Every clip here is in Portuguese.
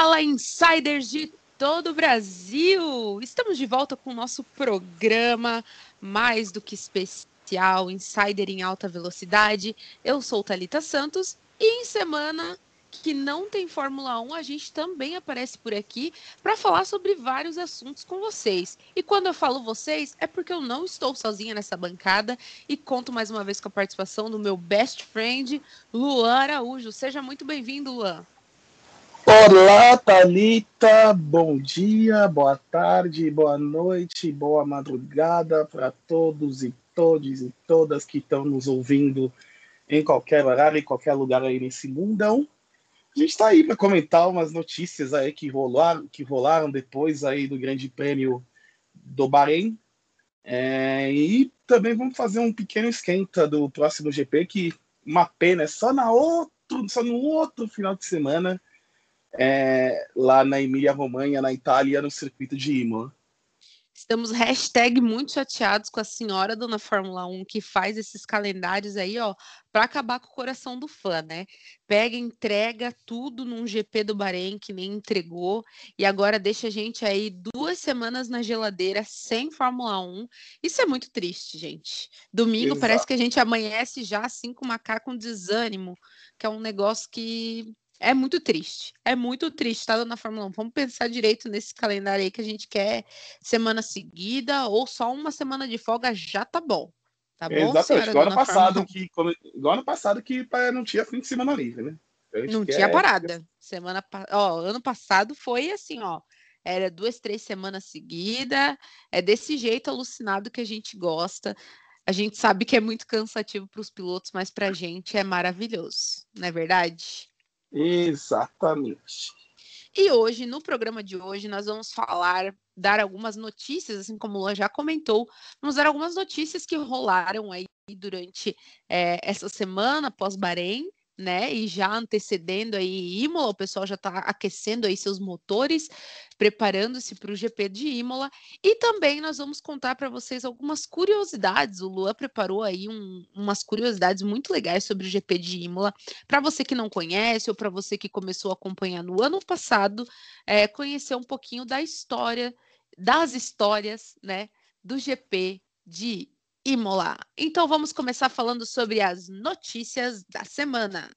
Fala, insiders de todo o Brasil! Estamos de volta com o nosso programa mais do que especial, Insider em Alta Velocidade. Eu sou Talita Santos e em semana que não tem Fórmula 1, a gente também aparece por aqui para falar sobre vários assuntos com vocês. E quando eu falo vocês, é porque eu não estou sozinha nessa bancada e conto mais uma vez com a participação do meu best friend, Luan Araújo. Seja muito bem-vindo, Luan. Olá, Talita. Bom dia, boa tarde, boa noite, boa madrugada para todos e todos e todas que estão nos ouvindo em qualquer horário, em qualquer lugar aí nesse mundão. A gente está aí para comentar umas notícias aí que rolaram, que rolaram depois aí do Grande Prêmio do Bahrein. É, e também vamos fazer um pequeno esquenta do próximo GP, que uma pena, é só na outro, só no outro final de semana é, lá na Emília-Romanha, na Itália, no circuito de Imola. Estamos hashtag muito chateados com a senhora dona Fórmula 1 que faz esses calendários aí, ó, para acabar com o coração do fã, né? Pega, entrega tudo num GP do Bahrein que nem entregou e agora deixa a gente aí duas semanas na geladeira sem Fórmula 1. Isso é muito triste, gente. Domingo Exato. parece que a gente amanhece já assim com uma cara com desânimo, que é um negócio que é muito triste. É muito triste, tá, dona Fórmula 1? Vamos pensar direito nesse calendário aí que a gente quer semana seguida ou só uma semana de folga já tá bom. Tá bom, Exatamente. Igual ano, passado, que, igual ano passado que não tinha fim de semana livre, né? Não quer... tinha parada. Semana, ó, ano passado foi assim, ó. Era duas, três semanas seguidas. É desse jeito alucinado que a gente gosta. A gente sabe que é muito cansativo para os pilotos, mas para a gente é maravilhoso, não é verdade? Exatamente. E hoje, no programa de hoje, nós vamos falar, dar algumas notícias, assim como o Luan já comentou, vamos dar algumas notícias que rolaram aí durante é, essa semana pós-Bahrein, né? E já antecedendo aí Imola, o pessoal já está aquecendo aí seus motores, preparando-se para o GP de Imola. E também nós vamos contar para vocês algumas curiosidades. O Luan preparou aí um, umas curiosidades muito legais sobre o GP de Imola. Para você que não conhece ou para você que começou a acompanhar no ano passado, é, conhecer um pouquinho da história, das histórias, né? Do GP de Imola. Então vamos começar falando sobre as notícias da semana.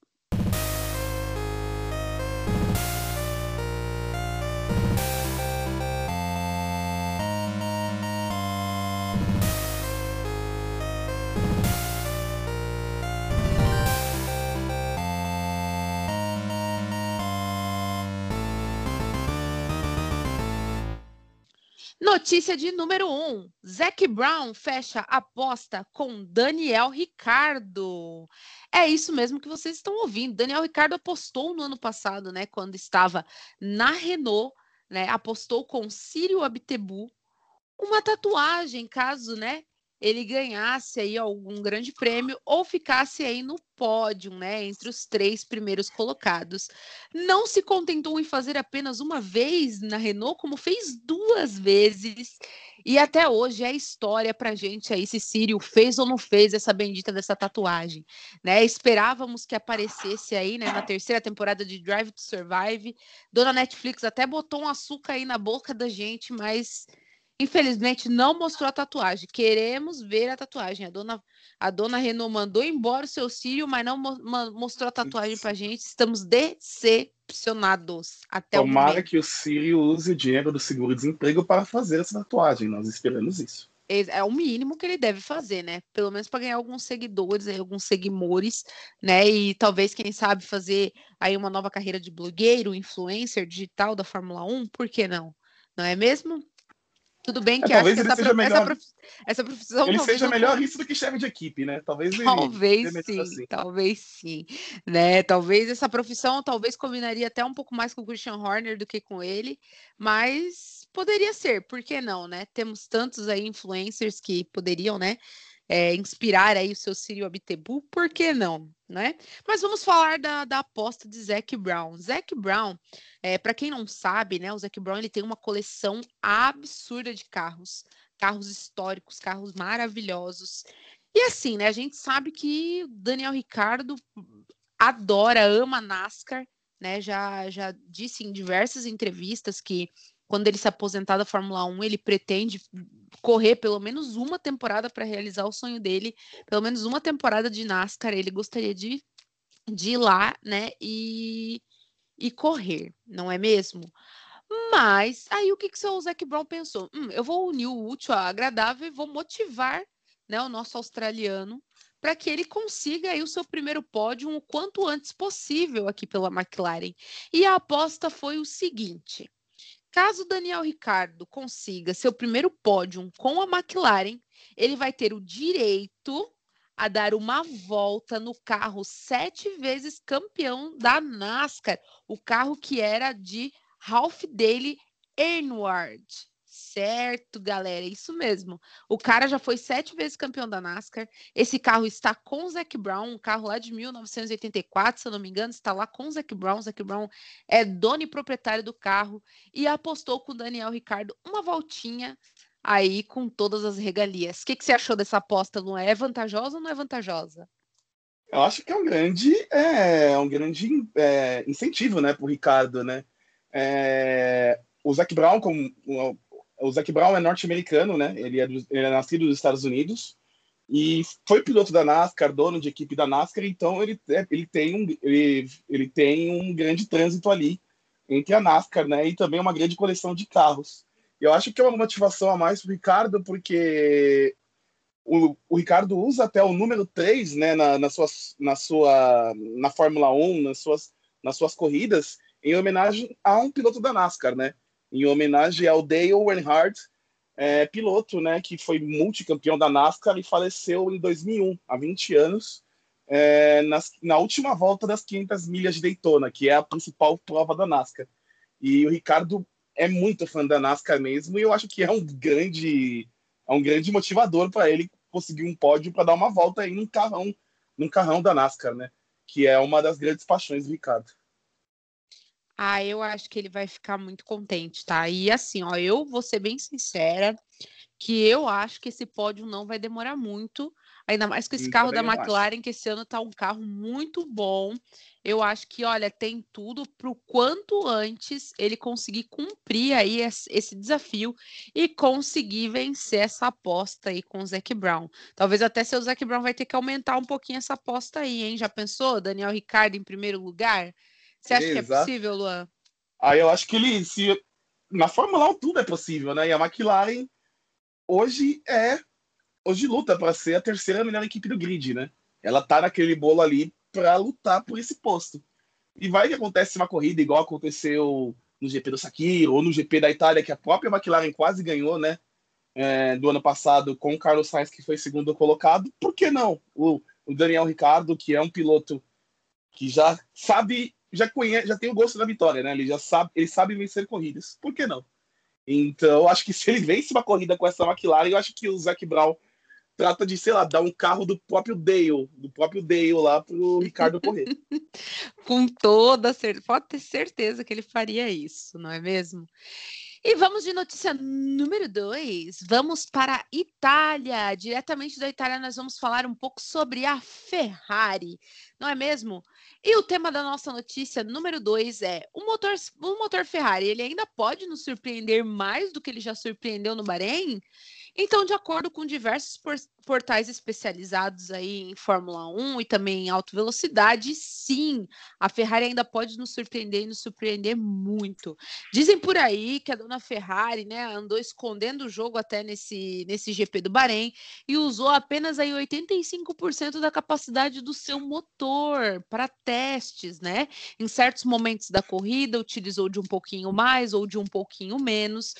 Notícia de número 1. Um, Zac Brown fecha aposta com Daniel Ricardo. É isso mesmo que vocês estão ouvindo. Daniel Ricardo apostou no ano passado, né, quando estava na Renault, né, apostou com Círio Abtebu uma tatuagem, caso, né, ele ganhasse aí algum grande prêmio ou ficasse aí no pódio, né, entre os três primeiros colocados. Não se contentou em fazer apenas uma vez na Renault, como fez duas vezes. E até hoje é história pra gente aí se Sírio fez ou não fez essa bendita dessa tatuagem, né? Esperávamos que aparecesse aí, né, na terceira temporada de Drive to Survive. Dona Netflix até botou um açúcar aí na boca da gente, mas Infelizmente, não mostrou a tatuagem. Queremos ver a tatuagem. A dona, a dona Renault mandou embora o seu Sírio, mas não mo mostrou a tatuagem pra gente. Estamos decepcionados até Tomara o momento. que o Sírio use o dinheiro do seguro-desemprego para fazer essa tatuagem. Nós esperamos isso. É o mínimo que ele deve fazer, né? Pelo menos para ganhar alguns seguidores, alguns seguimores, né? E talvez, quem sabe, fazer aí uma nova carreira de blogueiro, influencer digital da Fórmula 1, por que não? Não é mesmo? Tudo bem que é, acho que melhor... essa, prof... essa, profissão. Ele seja melhor isso do que chefe de equipe, né? Talvez ele. Talvez sim, assim. talvez sim. Né? Talvez essa profissão talvez combinaria até um pouco mais com o Christian Horner do que com ele, mas poderia ser, por que não, né? Temos tantos aí influencers que poderiam, né? É, inspirar aí o seu Círio Abtebu, por que não, né? Mas vamos falar da, da aposta de Zac Brown. Zac Brown, é, para quem não sabe, né, o Zac Brown ele tem uma coleção absurda de carros, carros históricos, carros maravilhosos. E assim, né, a gente sabe que Daniel Ricardo adora, ama NASCAR, né, já, já disse em diversas entrevistas que quando ele se aposentar da Fórmula 1, ele pretende correr pelo menos uma temporada para realizar o sonho dele, pelo menos uma temporada de NASCAR, ele gostaria de, de ir lá, né, e, e correr, não é mesmo? Mas aí o que, que o Zac Brown pensou? Hum, eu vou unir o útil ao agradável e vou motivar né, o nosso australiano para que ele consiga aí o seu primeiro pódio o quanto antes possível aqui pela McLaren. E a aposta foi o seguinte: caso Daniel Ricardo consiga seu primeiro pódio com a McLaren, ele vai ter o direito a dar uma volta no carro sete vezes campeão da NASCAR, o carro que era de Ralph Daly Earnhardt. Certo, galera, é isso mesmo. O cara já foi sete vezes campeão da NASCAR. Esse carro está com o Zac Brown, um carro lá de 1984, se eu não me engano, está lá com o Zac Brown. O Zac Brown é dono e proprietário do carro e apostou com o Daniel Ricardo uma voltinha aí com todas as regalias. O que, que você achou dessa aposta, Luan? É vantajosa ou não é vantajosa? Eu acho que é um grande, é, um grande é, incentivo, né, para o Ricardo, né? É, o Zac Brown, como, o Zac Brown é norte-americano, né? Ele é, do, ele é nascido nos Estados Unidos e foi piloto da NASCAR, dono de equipe da NASCAR, então ele, é, ele, tem, um, ele, ele tem um grande trânsito ali entre a NASCAR, né? E também uma grande coleção de carros. Eu acho que é uma motivação a mais para o Ricardo, porque o, o, Ricardo usa até o número 3 né, na, na, sua, na, sua, na Fórmula 1, nas suas, nas suas corridas, em homenagem a um piloto da NASCAR, né? Em homenagem ao Dale Earnhardt, é, piloto, né, que foi multicampeão da NASCAR e faleceu em 2001, há 20 anos, é, nas, na última volta das 500 milhas de Daytona, que é a principal prova da NASCAR. E o Ricardo é muito fã da NASCAR mesmo, e eu acho que é um grande, é um grande motivador para ele conseguir um pódio para dar uma volta aí num carrão, num carrão da NASCAR, né? Que é uma das grandes paixões do Ricardo. Ah, eu acho que ele vai ficar muito contente, tá? E assim, ó, eu vou ser bem sincera, que eu acho que esse pódio não vai demorar muito, ainda mais com esse carro da McLaren, que esse ano tá um carro muito bom. Eu acho que, olha, tem tudo para o quanto antes ele conseguir cumprir aí esse desafio e conseguir vencer essa aposta aí com o Zac Brown. Talvez até seu Zac Brown vai ter que aumentar um pouquinho essa aposta aí, hein? Já pensou? Daniel Ricardo em primeiro lugar? Você acha Exato. que é possível, Luan? Aí eu acho que ele, se na Fórmula 1 tudo é possível, né? E a McLaren hoje é hoje luta para ser a terceira melhor equipe do grid, né? Ela tá naquele bolo ali para lutar por esse posto. E vai que acontece uma corrida igual aconteceu no GP do Sakiro ou no GP da Itália que a própria McLaren quase ganhou, né? É, do ano passado com o Carlos Sainz que foi segundo colocado. Por que não? O, o Daniel Ricardo, que é um piloto que já sabe já conhece, já tem o gosto da vitória, né? Ele já sabe, ele sabe vencer corridas. Por que não? Então, acho que se ele vence uma corrida com essa McLaren, eu acho que o Zac Brown trata de, sei lá, dar um carro do próprio Dale, do próprio Dale lá pro Ricardo correr. com toda certeza, pode ter certeza que ele faria isso, não é mesmo? E vamos de notícia número dois. Vamos para a Itália. Diretamente da Itália, nós vamos falar um pouco sobre a Ferrari, não é mesmo? E o tema da nossa notícia número dois é: o motor, o motor Ferrari ele ainda pode nos surpreender mais do que ele já surpreendeu no Bahrein? Então, de acordo com diversos portais especializados aí em Fórmula 1 e também em alta velocidade, sim, a Ferrari ainda pode nos surpreender e nos surpreender muito. Dizem por aí que a dona Ferrari, né, andou escondendo o jogo até nesse, nesse GP do Bahrein e usou apenas aí 85% da capacidade do seu motor para testes, né? Em certos momentos da corrida utilizou de um pouquinho mais ou de um pouquinho menos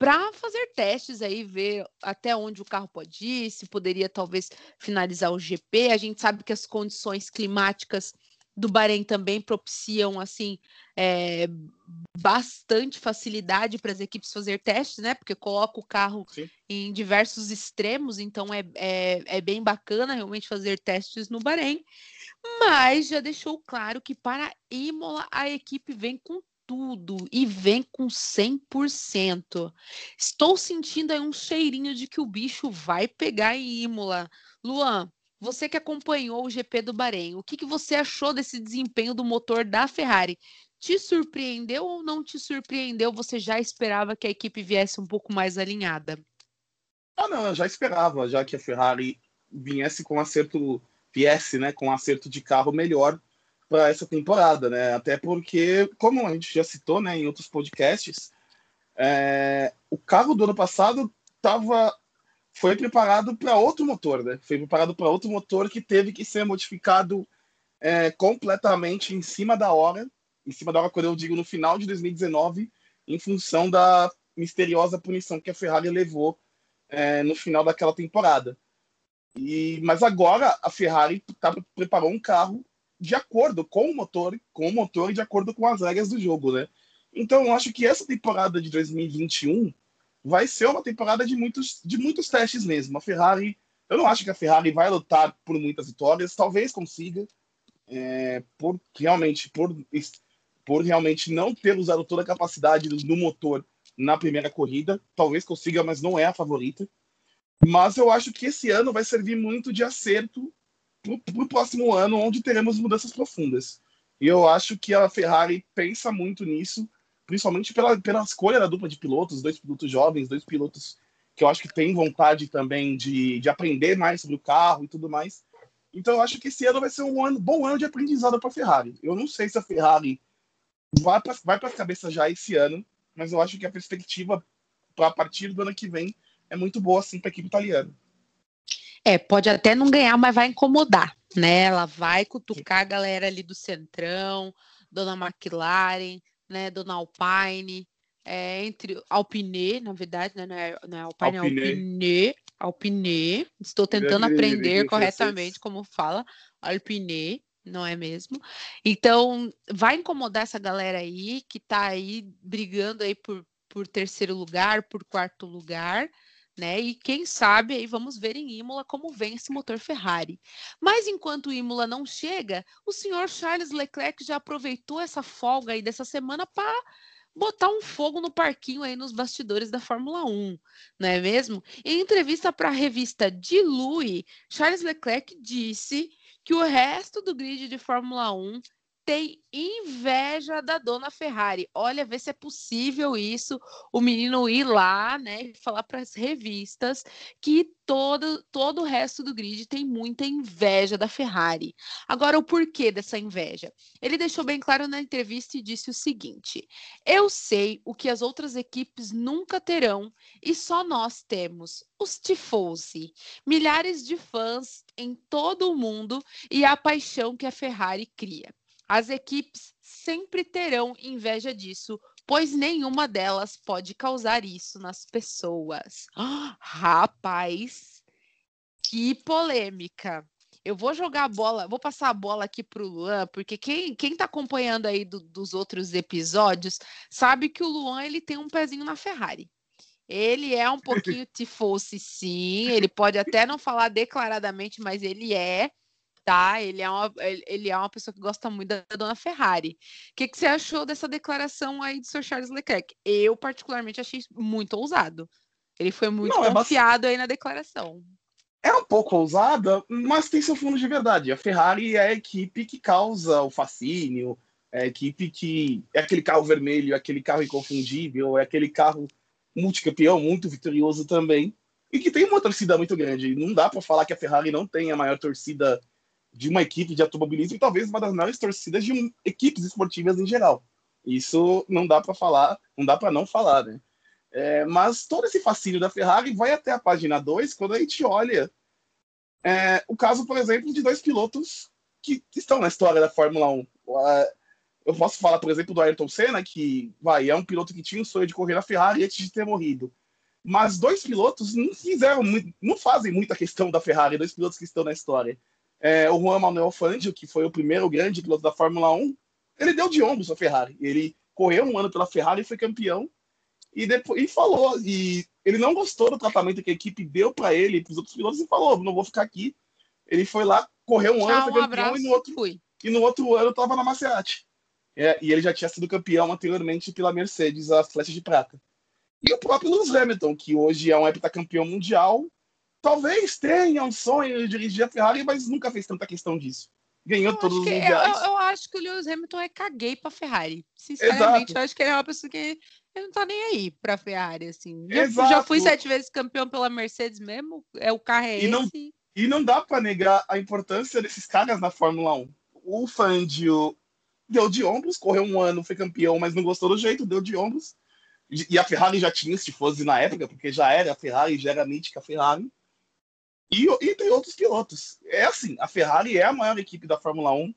para fazer testes aí, ver até onde o carro pode ir, se poderia talvez finalizar o GP. A gente sabe que as condições climáticas do Bahrein também propiciam assim é, bastante facilidade para as equipes fazer testes, né? Porque coloca o carro Sim. em diversos extremos, então é, é, é bem bacana realmente fazer testes no Bahrein. Mas já deixou claro que para Imola a equipe vem com tudo e vem com 100%. Estou sentindo aí um cheirinho de que o bicho vai pegar em Imola. Luan, você que acompanhou o GP do Bahrein, o que, que você achou desse desempenho do motor da Ferrari? te surpreendeu ou não te surpreendeu? Você já esperava que a equipe viesse um pouco mais alinhada? Ah, não, eu já esperava, já que a Ferrari viesse com acerto, viesse, né, com acerto de carro melhor para essa temporada, né? Até porque, como a gente já citou, né, em outros podcasts, é, o carro do ano passado tava, foi preparado para outro motor, né? Foi preparado para outro motor que teve que ser modificado é, completamente em cima da hora, em cima da hora quando eu digo no final de 2019, em função da misteriosa punição que a Ferrari levou é, no final daquela temporada. E, mas agora a Ferrari tá, preparou um carro de acordo com o motor, com o motor e de acordo com as regras do jogo, né? Então eu acho que essa temporada de 2021 vai ser uma temporada de muitos, de muitos testes mesmo. A Ferrari, eu não acho que a Ferrari vai lutar por muitas vitórias, talvez consiga, é, por realmente por, por realmente não ter usado toda a capacidade do, do motor na primeira corrida, talvez consiga, mas não é a favorita. Mas eu acho que esse ano vai servir muito de acerto para o próximo ano, onde teremos mudanças profundas. E eu acho que a Ferrari pensa muito nisso, principalmente pela, pela escolha da dupla de pilotos, dois pilotos jovens, dois pilotos que eu acho que têm vontade também de, de aprender mais sobre o carro e tudo mais. Então eu acho que esse ano vai ser um ano, bom ano de aprendizado para a Ferrari. Eu não sei se a Ferrari vai para vai as cabeças já esse ano, mas eu acho que a perspectiva para a partir do ano que vem é muito boa assim para a equipe italiana. É, pode até não ganhar, mas vai incomodar, né? Ela vai cutucar a galera ali do Centrão, Dona McLaren, né? Dona Alpine, é, entre Alpine, na verdade, né? Não é, não é Alpine, é Alpine. é Alpine. Alpine. Estou tentando aprender corretamente como fala. Alpine, não é mesmo? Então, vai incomodar essa galera aí que tá aí brigando aí por, por terceiro lugar, por quarto lugar né? E quem sabe aí vamos ver em Imola como vem esse motor Ferrari. Mas enquanto Imola não chega, o senhor Charles Leclerc já aproveitou essa folga aí dessa semana para botar um fogo no parquinho aí nos bastidores da Fórmula 1, não é mesmo? Em entrevista para a revista Dilui, Charles Leclerc disse que o resto do grid de Fórmula 1 tem inveja da dona Ferrari. Olha, vê se é possível isso, o menino ir lá, né, e falar para as revistas que todo, todo o resto do grid tem muita inveja da Ferrari. Agora, o porquê dessa inveja? Ele deixou bem claro na entrevista e disse o seguinte: Eu sei o que as outras equipes nunca terão e só nós temos. Os tifosi, milhares de fãs em todo o mundo e a paixão que a Ferrari cria. As equipes sempre terão inveja disso, pois nenhuma delas pode causar isso nas pessoas. Oh, rapaz, que polêmica. Eu vou jogar a bola, vou passar a bola aqui para o Luan, porque quem, quem tá acompanhando aí do, dos outros episódios sabe que o Luan ele tem um pezinho na Ferrari. Ele é um pouquinho tifosse, sim. Ele pode até não falar declaradamente, mas ele é tá? Ele é uma, ele é uma pessoa que gosta muito da dona Ferrari. O que, que você achou dessa declaração aí do Sr. Charles Leclerc? Eu, particularmente, achei muito ousado. Ele foi muito Não, é confiado é aí na declaração. É um pouco ousada, mas tem seu fundo de verdade. A Ferrari é a equipe que causa o fascínio, é a equipe que é aquele carro vermelho, é aquele carro inconfundível, é aquele carro multicampeão, muito vitorioso também, e que tem uma torcida muito grande. Não dá para falar que a Ferrari não tem a maior torcida de uma equipe de automobilismo e talvez uma das maiores torcidas de equipes esportivas em geral. Isso não dá para falar, não dá para não falar, né? É, mas todo esse fascínio da Ferrari vai até a página 2 quando a gente olha é, o caso, por exemplo, de dois pilotos que estão na história da Fórmula 1. Eu posso falar, por exemplo, do Ayrton Senna, que vai, é um piloto que tinha o sonho de correr na Ferrari antes de ter morrido. Mas dois pilotos não fizeram, não fazem muita questão da Ferrari, dois pilotos que estão na história é, o Juan Manuel Fangio, que foi o primeiro grande piloto da Fórmula 1, ele deu de ombros a Ferrari. Ele correu um ano pela Ferrari e foi campeão. E depois e falou, e ele não gostou do tratamento que a equipe deu para ele e para os outros pilotos e falou: não vou ficar aqui. Ele foi lá, correu um Tchau, ano, foi campeão, abraço, e, no outro, fui. e no outro ano estava na Maserati. É, e ele já tinha sido campeão anteriormente pela Mercedes, a flecha de prata. E o próprio Lewis Hamilton, que hoje é um heptacampeão mundial, talvez tenha um sonho de dirigir a Ferrari, mas nunca fez tanta questão disso. ganhou eu todos os mundiais. Eu, eu, acho que o Lewis Hamilton é caguei para Ferrari. Sinceramente, Exato. eu acho que ele é uma pessoa que ele não tá nem aí pra Ferrari, assim. Já, já, fui sete vezes campeão pela Mercedes mesmo, é o carro é e esse. Não, e não dá para negar a importância desses caras na Fórmula 1. O Fangio deu de ombros, correu um ano, foi campeão, mas não gostou do jeito, deu de ombros. E a Ferrari já tinha se fosse na época, porque já era a Ferrari, já era a mítica Ferrari. E, e tem outros pilotos. É assim, a Ferrari é a maior equipe da Fórmula 1.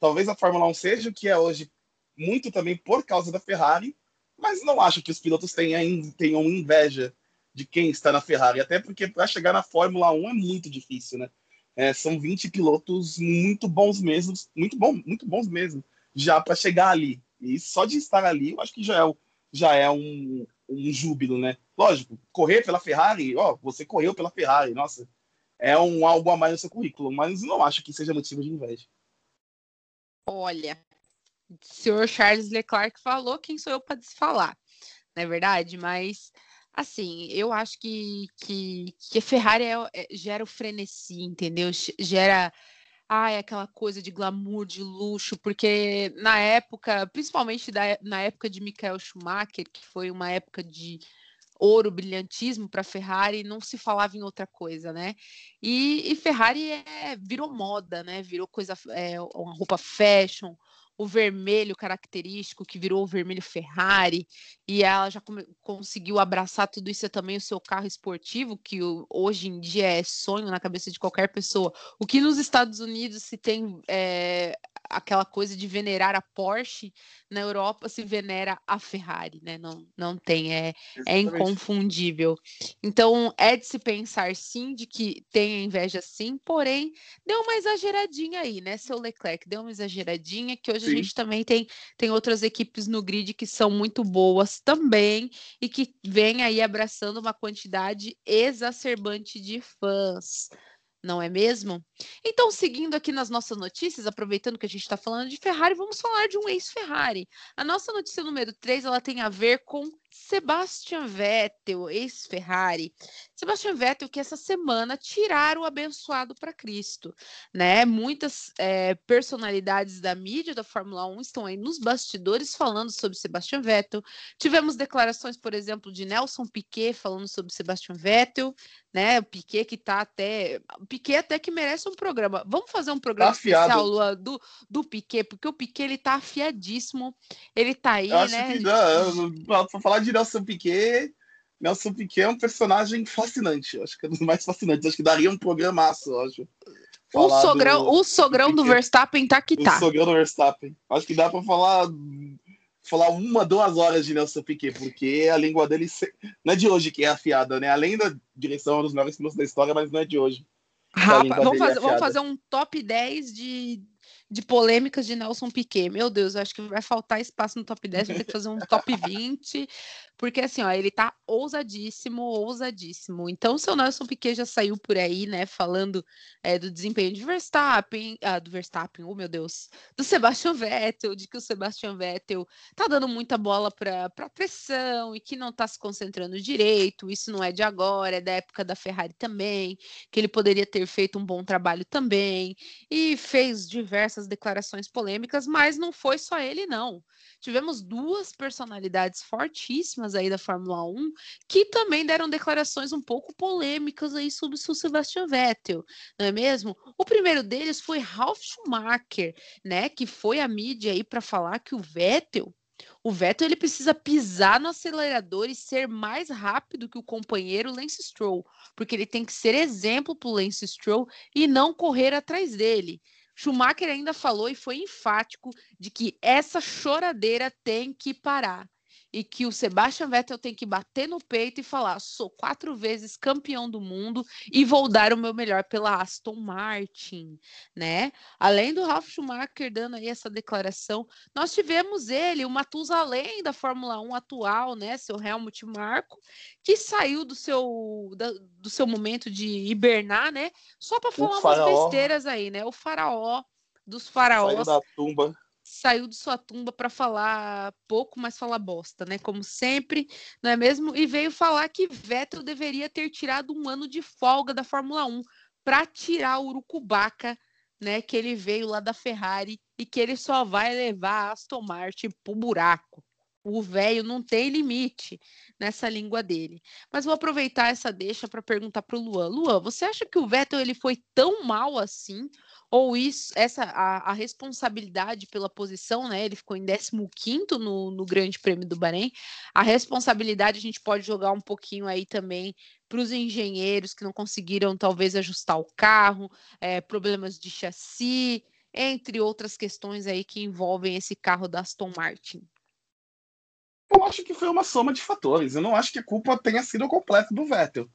Talvez a Fórmula 1 seja o que é hoje, muito também por causa da Ferrari, mas não acho que os pilotos tenham, tenham inveja de quem está na Ferrari, até porque para chegar na Fórmula 1 é muito difícil, né? É, são 20 pilotos muito bons mesmo, muito, bom, muito bons mesmo, já para chegar ali. E só de estar ali, eu acho que já é, já é um, um júbilo, né? Lógico, correr pela Ferrari, ó, você correu pela Ferrari, nossa, é um algo a mais no seu currículo, mas não acho que seja motivo de inveja. Olha, o senhor Charles Leclerc falou, quem sou eu para desfalar, não é verdade? Mas, assim, eu acho que, que, que a Ferrari é, é, gera o frenesi, entendeu? Gera ai, aquela coisa de glamour, de luxo, porque na época, principalmente da, na época de Michael Schumacher, que foi uma época de ouro, brilhantismo para Ferrari, não se falava em outra coisa, né? E, e Ferrari é, virou moda, né? Virou coisa, é, uma roupa fashion, o vermelho característico, que virou o vermelho Ferrari, e ela já conseguiu abraçar tudo isso também o seu carro esportivo, que hoje em dia é sonho na cabeça de qualquer pessoa. O que nos Estados Unidos se tem é, aquela coisa de venerar a Porsche, na Europa se venera a Ferrari, né? Não, não tem, é, é inconfundível. Então, é de se pensar sim de que tem inveja sim, porém, deu uma exageradinha aí, né, seu Leclerc? Deu uma exageradinha, que hoje. A gente também tem, tem outras equipes no grid que são muito boas também e que vem aí abraçando uma quantidade exacerbante de fãs não é mesmo? Então, seguindo aqui nas nossas notícias, aproveitando que a gente está falando de Ferrari, vamos falar de um ex-Ferrari. A nossa notícia número 3, ela tem a ver com Sebastian Vettel, ex-Ferrari. Sebastian Vettel que essa semana tiraram o abençoado para Cristo, né? Muitas é, personalidades da mídia da Fórmula 1 estão aí nos bastidores falando sobre Sebastian Vettel. Tivemos declarações, por exemplo, de Nelson Piquet falando sobre Sebastian Vettel, né? O Piquet que está até, o Piquet até que merece um programa. Vamos fazer um programa tá especial Lua, do do Piquet, porque o Piquet ele tá afiadíssimo. Ele tá aí, Eu né? Que, não, falar de Nelson Piquet, Nelson Piquet é um personagem fascinante. Acho que é um dos mais fascinantes. Acho que daria um programaço, acho. O sogrão, do, o sogrão do, do Verstappen tá que tá. O sogrão do Verstappen. Acho que dá para falar falar uma, duas horas de Nelson Piquet, porque a língua dele não é de hoje que é afiada, né? Além da direção dos melhores pilotos da história, mas não é de hoje. Rapaz, vamos, fazer, é vamos fazer um top 10 de, de polêmicas de Nelson Piquet. Meu Deus, acho que vai faltar espaço no top 10, vai ter que fazer um top 20. Porque assim, ó, ele tá ousadíssimo, ousadíssimo. Então, o seu Nelson Piquet já saiu por aí, né, falando é, do desempenho de Verstappen, ah, do Verstappen, oh meu Deus, do Sebastian Vettel, de que o Sebastian Vettel tá dando muita bola para pressão e que não tá se concentrando direito. Isso não é de agora, é da época da Ferrari também, que ele poderia ter feito um bom trabalho também. E fez diversas declarações polêmicas, mas não foi só ele, não. Tivemos duas personalidades fortíssimas aí da Fórmula 1 que também deram declarações um pouco polêmicas aí sobre o Sebastian Vettel, não é mesmo? O primeiro deles foi Ralf Schumacher, né, que foi a mídia aí para falar que o Vettel o Vettel ele precisa pisar no acelerador e ser mais rápido que o companheiro Lance Stroll, porque ele tem que ser exemplo para o Lance Stroll e não correr atrás dele. Schumacher ainda falou e foi enfático de que essa choradeira tem que parar e que o Sebastian Vettel tem que bater no peito e falar: sou quatro vezes campeão do mundo e vou dar o meu melhor pela Aston Martin, né? Além do Ralf Schumacher dando aí essa declaração, nós tivemos ele, o Matusalém da Fórmula 1 atual, né? Seu Helmut Marko, que saiu do seu, da, do seu momento de hibernar, né? Só para falar umas besteiras aí, né? O faraó dos faraós. Saiu da tumba saiu de sua tumba para falar pouco, mas falar bosta, né? Como sempre, não é mesmo? E veio falar que Vettel deveria ter tirado um ano de folga da Fórmula 1 para tirar o Urucubaca né, que ele veio lá da Ferrari e que ele só vai levar a Aston Martin pro buraco. O velho não tem limite nessa língua dele. Mas vou aproveitar essa deixa para perguntar para o Luan. Luan, você acha que o Vettel ele foi tão mal assim? Ou isso, essa a, a responsabilidade pela posição, né? Ele ficou em 15 no, no Grande Prêmio do Bahrein. A responsabilidade a gente pode jogar um pouquinho aí também para os engenheiros que não conseguiram talvez ajustar o carro, é, problemas de chassi, entre outras questões aí que envolvem esse carro da Aston Martin. Eu acho que foi uma soma de fatores. Eu não acho que a culpa tenha sido completa do Vettel.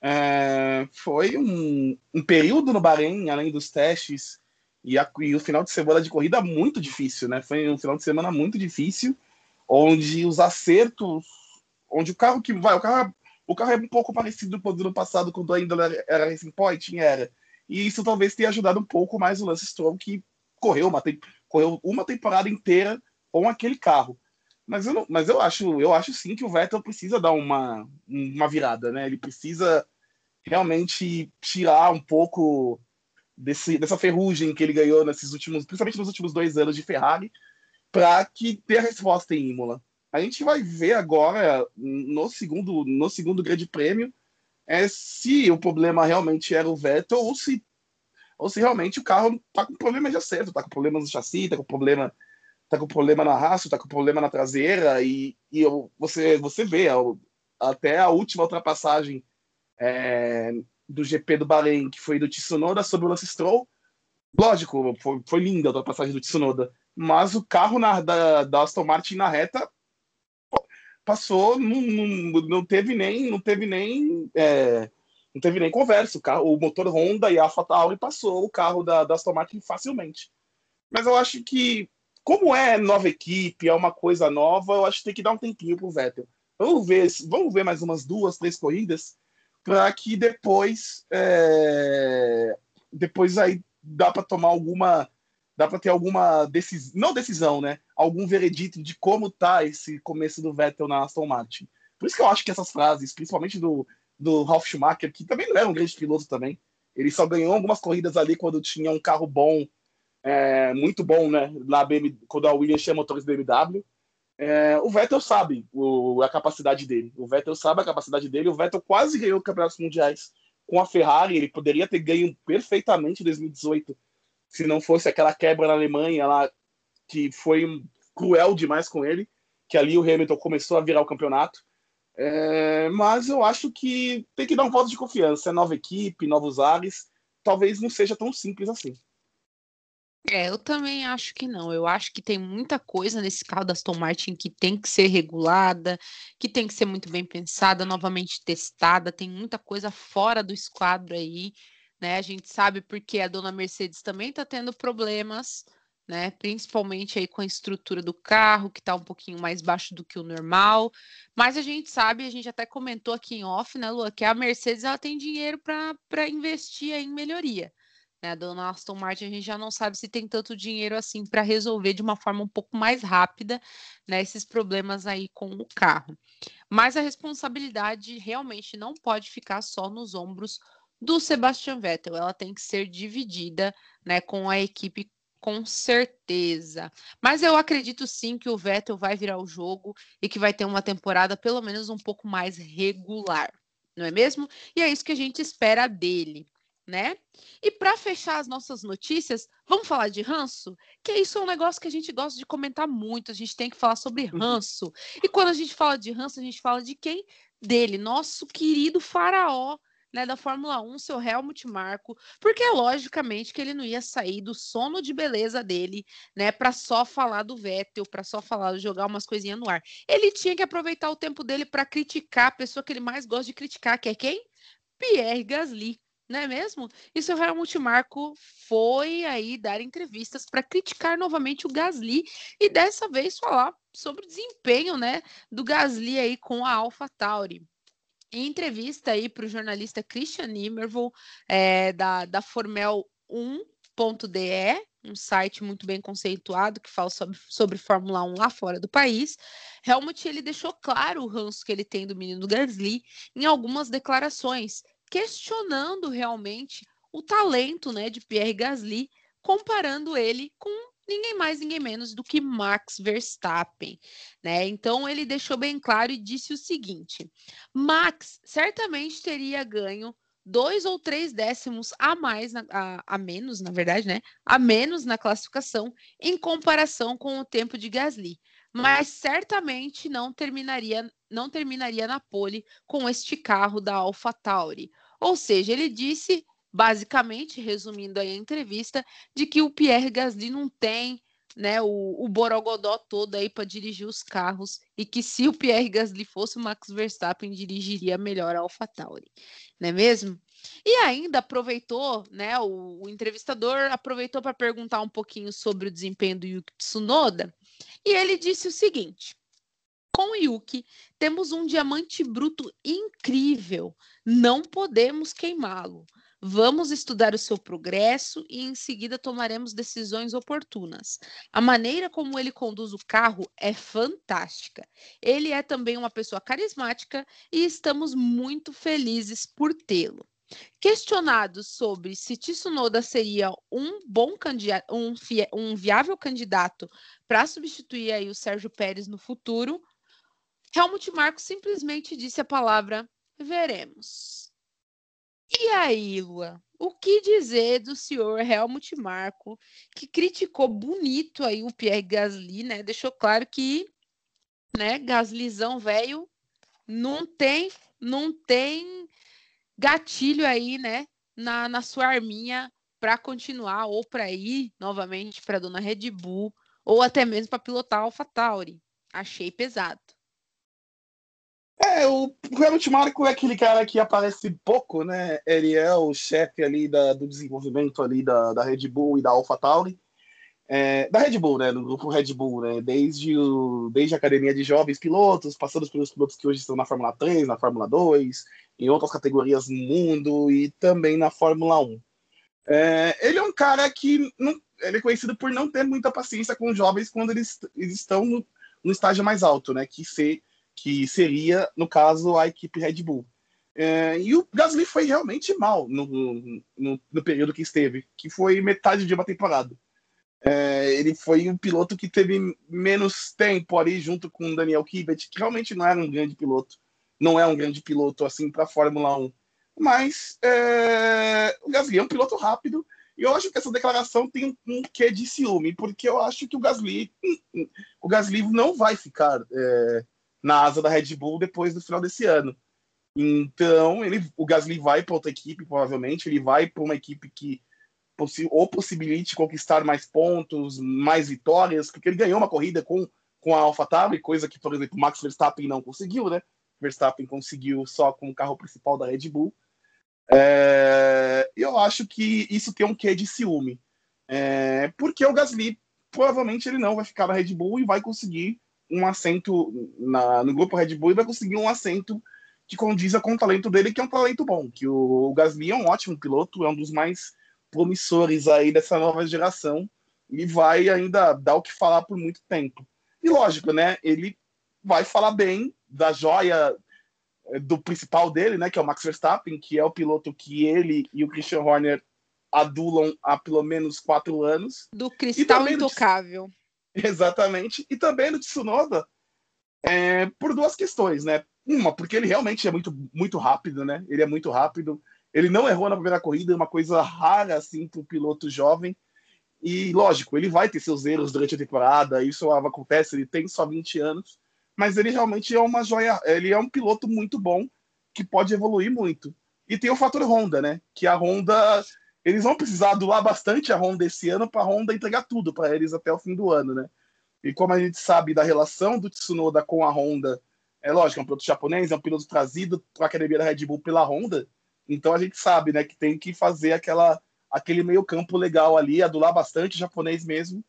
É, foi um, um, período no Bahrein, além dos testes, e, a, e, o final de semana de corrida muito difícil, né? Foi um final de semana muito difícil, onde os acertos, onde o carro que vai, o carro, o carro é um pouco parecido com o do ano passado, quando ainda era, era Racing Point, era. E isso talvez tenha ajudado um pouco mais o Lance Stroll, que correu uma, correu uma temporada inteira com aquele carro. Mas eu, não, mas eu acho, eu acho sim que o Vettel precisa dar uma, uma virada, né? Ele precisa realmente tirar um pouco desse, dessa ferrugem que ele ganhou nesses últimos, principalmente nos últimos dois anos de Ferrari, para que ter a resposta em Imola. A gente vai ver agora no segundo, no segundo Grande Prêmio é se o problema realmente era o Vettel ou se, ou se realmente o carro está com problema de acerto, está com problemas no chassi, está com problema tá com problema na raça, tá com problema na traseira, e, e eu, você, você vê até a última ultrapassagem é, do GP do Bahrein, que foi do Tsunoda sobre o Lance Stroll, lógico, foi, foi linda a ultrapassagem do Tsunoda, mas o carro na, da, da Aston Martin na reta passou, não, não, não teve nem, não teve nem, é, não teve nem conversa. O, carro, o motor Honda e a AlphaTauri passou o carro da, da Aston Martin facilmente. Mas eu acho que como é nova equipe, é uma coisa nova, eu acho que tem que dar um tempinho pro Vettel. Vamos ver, vamos ver mais umas duas, três corridas, para que depois, é... depois aí dá para tomar alguma, dá para ter alguma decisão, não decisão, né? Algum veredito de como tá esse começo do Vettel na Aston Martin. Por isso que eu acho que essas frases, principalmente do, do Ralf Schumacher, que também não era um grande piloto também, ele só ganhou algumas corridas ali quando tinha um carro bom é, muito bom, né? Lá BMW, quando a Williams tinha motores BMW. É, o Vettel sabe o, a capacidade dele. O Vettel sabe a capacidade dele. O Vettel quase ganhou campeonatos mundiais com a Ferrari. Ele poderia ter ganho perfeitamente em 2018 se não fosse aquela quebra na Alemanha lá que foi cruel demais com ele. Que ali o Hamilton começou a virar o campeonato. É, mas eu acho que tem que dar um voto de confiança. É nova equipe, novos ares. Talvez não seja tão simples assim. É, eu também acho que não. Eu acho que tem muita coisa nesse carro da Aston Martin que tem que ser regulada, que tem que ser muito bem pensada, novamente testada. Tem muita coisa fora do esquadro aí, né? A gente sabe porque a dona Mercedes também está tendo problemas, né? Principalmente aí com a estrutura do carro, que está um pouquinho mais baixo do que o normal. Mas a gente sabe, a gente até comentou aqui em off, né, Lua, que a Mercedes ela tem dinheiro para investir em melhoria. Né, dona Aston Martin, a gente já não sabe se tem tanto dinheiro assim para resolver de uma forma um pouco mais rápida né, esses problemas aí com o carro. Mas a responsabilidade realmente não pode ficar só nos ombros do Sebastian Vettel, ela tem que ser dividida né, com a equipe com certeza. Mas eu acredito sim que o Vettel vai virar o jogo e que vai ter uma temporada pelo menos um pouco mais regular, não é mesmo? E é isso que a gente espera dele né? E para fechar as nossas notícias, vamos falar de ranço? Que isso é um negócio que a gente gosta de comentar muito, a gente tem que falar sobre uhum. ranço. E quando a gente fala de ranço, a gente fala de quem? Dele, nosso querido faraó, né, da Fórmula 1, seu Helmut Marko, porque é logicamente que ele não ia sair do sono de beleza dele, né, para só falar do Vettel, para só falar, jogar umas coisinhas no ar. Ele tinha que aproveitar o tempo dele para criticar a pessoa que ele mais gosta de criticar, que é quem? Pierre Gasly não é mesmo? E seu Helmut Marko foi aí dar entrevistas para criticar novamente o Gasly e dessa vez falar sobre o desempenho, né, do Gasly aí com a AlphaTauri. Em entrevista aí para o jornalista Christian Immervoll, é, da, da Formel 1.de, um site muito bem conceituado que fala sobre, sobre Fórmula 1 lá fora do país, Helmut ele deixou claro o ranço que ele tem do menino Gasly em algumas declarações, questionando realmente o talento né, de Pierre Gasly comparando ele com ninguém mais, ninguém menos do que Max Verstappen, né? Então ele deixou bem claro e disse o seguinte: Max certamente teria ganho dois ou três décimos a mais, a, a, menos, na verdade, né? A menos na classificação em comparação com o tempo de Gasly, mas certamente não terminaria, não terminaria na pole com este carro da AlphaTauri. Ou seja, ele disse basicamente, resumindo a entrevista, de que o Pierre Gasly não tem né, o, o borogodó todo aí para dirigir os carros e que se o Pierre Gasly fosse o Max Verstappen dirigiria melhor a AlphaTauri, não é mesmo? E ainda aproveitou, né, o, o entrevistador aproveitou para perguntar um pouquinho sobre o desempenho do Yuki Tsunoda e ele disse o seguinte: com Yuki, temos um diamante bruto incrível, não podemos queimá-lo. Vamos estudar o seu progresso e em seguida tomaremos decisões oportunas. A maneira como ele conduz o carro é fantástica. Ele é também uma pessoa carismática e estamos muito felizes por tê-lo. Questionado sobre se Tsunoda seria um bom candidato, um, um viável candidato para substituir aí o Sérgio Pérez no futuro, Helmut Marko simplesmente disse a palavra veremos. E aí, Lua, o que dizer do senhor Helmut Marko, que criticou bonito aí o Pierre Gasly, né? Deixou claro que, né, Gaslyzão velho não tem, não tem gatilho aí, né, na, na sua arminha para continuar ou para ir novamente para dona Red Bull ou até mesmo para pilotar a AlphaTauri. Achei pesado. É, o Helmut Marko é aquele cara que aparece pouco, né? Ele é o chefe ali da, do desenvolvimento ali da, da Red Bull e da AlphaTauri. É, da Red Bull, né? Do grupo Red Bull, né? Desde, o, desde a academia de jovens pilotos, passando pelos pilotos que hoje estão na Fórmula 3, na Fórmula 2, em outras categorias no mundo e também na Fórmula 1. É, ele é um cara que não, ele é conhecido por não ter muita paciência com jovens quando eles, eles estão no, no estágio mais alto, né? Que ser que seria, no caso, a equipe Red Bull. É, e o Gasly foi realmente mal no, no, no, período que esteve, que foi metade de uma temporada. É, ele foi um piloto que teve menos tempo ali junto com o Daniel Kvyat, que realmente não era um grande piloto, não é um grande piloto assim para a Fórmula 1. Mas é, o Gasly é um piloto rápido e eu acho que essa declaração tem um, um quê de ciúme, porque eu acho que o Gasly, hum, hum, o Gasly não vai ficar é, na asa da Red Bull depois do final desse ano. Então, ele, o Gasly vai para outra equipe, provavelmente, ele vai para uma equipe que possi ou possibilite conquistar mais pontos, mais vitórias, porque ele ganhou uma corrida com, com a AlphaTauri, coisa que, por exemplo, o Max Verstappen não conseguiu, né? Verstappen conseguiu só com o carro principal da Red Bull. É, eu acho que isso tem um quê de ciúme. É, porque o Gasly provavelmente ele não vai ficar na Red Bull e vai conseguir um assento na, no grupo Red Bull e vai conseguir um assento que condiza com o talento dele, que é um talento bom. Que o, o Gasly é um ótimo piloto, é um dos mais promissores aí dessa nova geração e vai ainda dar o que falar por muito tempo. E lógico, né? Ele vai falar bem da joia eh, do principal dele, né? Que é o Max Verstappen, que é o piloto que ele e o Christian Horner adulam há pelo menos quatro anos. Do cristal intocável. Exatamente. E também no Tsunoda, é, por duas questões, né? Uma, porque ele realmente é muito, muito rápido, né? Ele é muito rápido. Ele não errou na primeira corrida, é uma coisa rara, assim, para um piloto jovem. E, lógico, ele vai ter seus erros durante a temporada, isso acontece, ele tem só 20 anos, mas ele realmente é uma joia, ele é um piloto muito bom, que pode evoluir muito. E tem o fator Honda, né? Que a Honda eles vão precisar doar bastante a Honda esse ano para a Honda entregar tudo para eles até o fim do ano, né? E como a gente sabe da relação do Tsunoda com a Honda, é lógico, é um piloto japonês, é um piloto trazido para a academia da Red Bull pela Honda, então a gente sabe, né, que tem que fazer aquela aquele meio campo legal ali, adular bastante japonês mesmo,